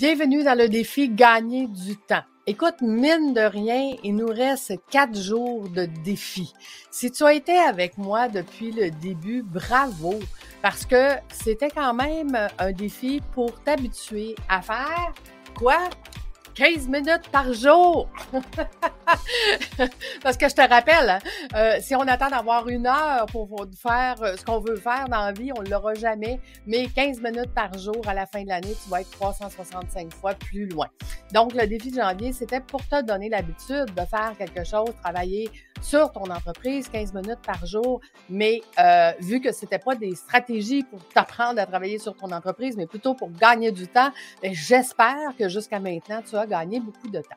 Bienvenue dans le défi Gagner du temps. Écoute, mine de rien, il nous reste quatre jours de défi. Si tu as été avec moi depuis le début, bravo, parce que c'était quand même un défi pour t'habituer à faire quoi? 15 minutes par jour. Parce que je te rappelle, hein, euh, si on attend d'avoir une heure pour faire euh, ce qu'on veut faire dans la vie, on ne l'aura jamais. Mais 15 minutes par jour à la fin de l'année, tu vas être 365 fois plus loin. Donc, le défi de janvier, c'était pour te donner l'habitude de faire quelque chose, travailler sur ton entreprise 15 minutes par jour. Mais euh, vu que c'était pas des stratégies pour t'apprendre à travailler sur ton entreprise, mais plutôt pour gagner du temps, ben, j'espère que jusqu'à maintenant, tu as gagné beaucoup de temps.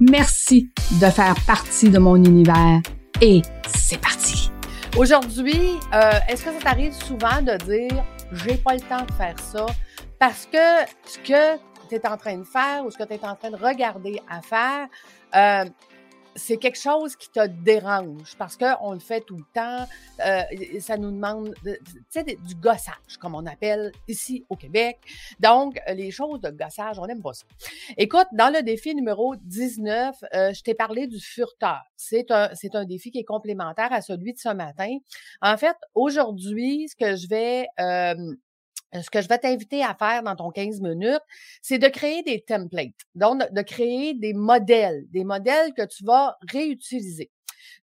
Merci de faire partie de mon univers et c'est parti. Aujourd'hui, euh, est-ce que ça t'arrive souvent de dire j'ai pas le temps de faire ça parce que ce que tu es en train de faire ou ce que tu es en train de regarder à faire, euh, c'est quelque chose qui te dérange parce qu'on le fait tout le temps. Euh, ça nous demande du gossage, comme on appelle ici au Québec. Donc, les choses de gossage, on n'aime pas ça. Écoute, dans le défi numéro 19, euh, je t'ai parlé du furteur. C'est un, un défi qui est complémentaire à celui de ce matin. En fait, aujourd'hui, ce que je vais euh, ce que je vais t'inviter à faire dans ton 15 minutes, c'est de créer des templates. Donc, de créer des modèles, des modèles que tu vas réutiliser.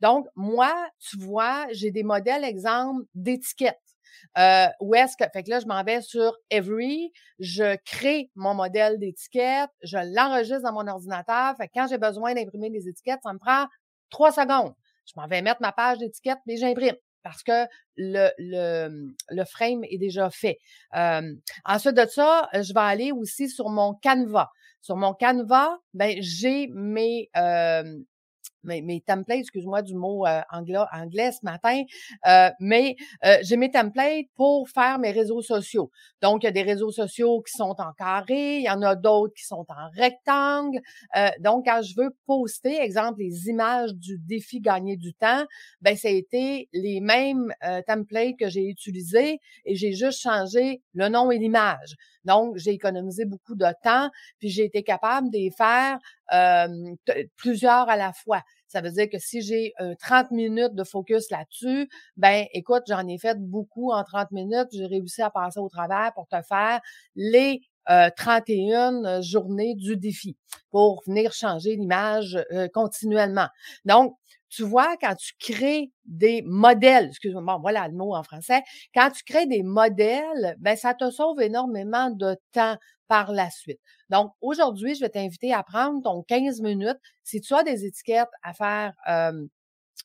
Donc, moi, tu vois, j'ai des modèles, exemple, d'étiquettes. Euh, où est-ce que, fait que là, je m'en vais sur Every, je crée mon modèle d'étiquette, je l'enregistre dans mon ordinateur. Fait que quand j'ai besoin d'imprimer des étiquettes, ça me prend trois secondes. Je m'en vais mettre ma page d'étiquette, mais j'imprime parce que le, le, le frame est déjà fait. Euh, ensuite de ça, je vais aller aussi sur mon Canva. Sur mon Canva, ben j'ai mes euh, mes, mes templates, excuse-moi du mot euh, anglais, anglais ce matin, euh, mais euh, j'ai mes templates pour faire mes réseaux sociaux. Donc, il y a des réseaux sociaux qui sont en carré, il y en a d'autres qui sont en rectangle. donc, quand je veux poster, exemple, les images du défi gagner du temps, ben ça a été les mêmes templates que j'ai utilisés et j'ai juste changé le nom et l'image. Donc, j'ai économisé beaucoup de temps, puis j'ai été capable de les faire plusieurs à la fois. Ça veut dire que si j'ai 30 minutes de focus là-dessus, ben écoute, j'en ai fait beaucoup en 30 minutes. J'ai réussi à passer au travers pour te faire les 31 journées du défi pour venir changer l'image continuellement. Donc, tu vois, quand tu crées des modèles, excuse-moi, voilà le mot en français, quand tu crées des modèles, ben ça te sauve énormément de temps par la suite. Donc, aujourd'hui, je vais t'inviter à prendre ton 15 minutes. Si tu as des étiquettes à faire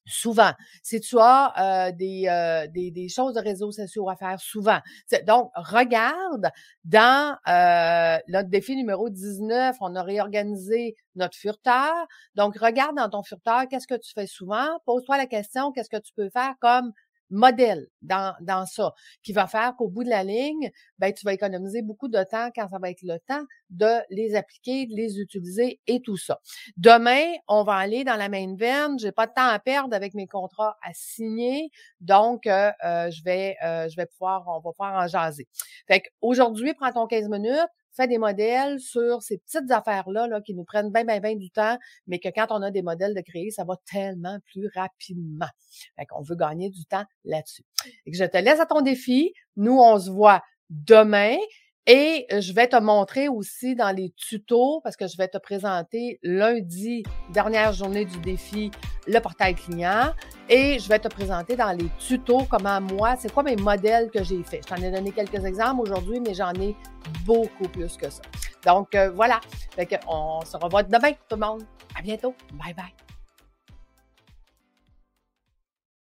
souvent. Si tu as euh, des, euh, des, des, choses de réseaux sociaux à faire souvent. Donc, regarde dans euh, notre défi numéro 19, on a réorganisé notre furteur. Donc, regarde dans ton furteur, qu'est-ce que tu fais souvent? Pose-toi la question, qu'est-ce que tu peux faire comme modèle dans, dans ça, qui va faire qu'au bout de la ligne, ben, tu vas économiser beaucoup de temps quand ça va être le temps de les appliquer, de les utiliser et tout ça. Demain, on va aller dans la main veine. J'ai pas de temps à perdre avec mes contrats à signer, donc euh, euh, je vais euh, je vais pouvoir on va pouvoir en jaser. Fait qu'aujourd'hui, prends ton 15 minutes, fais des modèles sur ces petites affaires-là là, qui nous prennent bien, bien, bien du temps, mais que quand on a des modèles de créer, ça va tellement plus rapidement. Fait qu'on veut gagner du temps là-dessus. Je te laisse à ton défi. Nous, on se voit demain. Et je vais te montrer aussi dans les tutos, parce que je vais te présenter lundi, dernière journée du défi, le portail client. Et je vais te présenter dans les tutos comment moi, c'est quoi mes modèles que j'ai faits. Je t'en ai donné quelques exemples aujourd'hui, mais j'en ai beaucoup plus que ça. Donc euh, voilà. Fait on se revoit demain, tout le monde. À bientôt. Bye bye.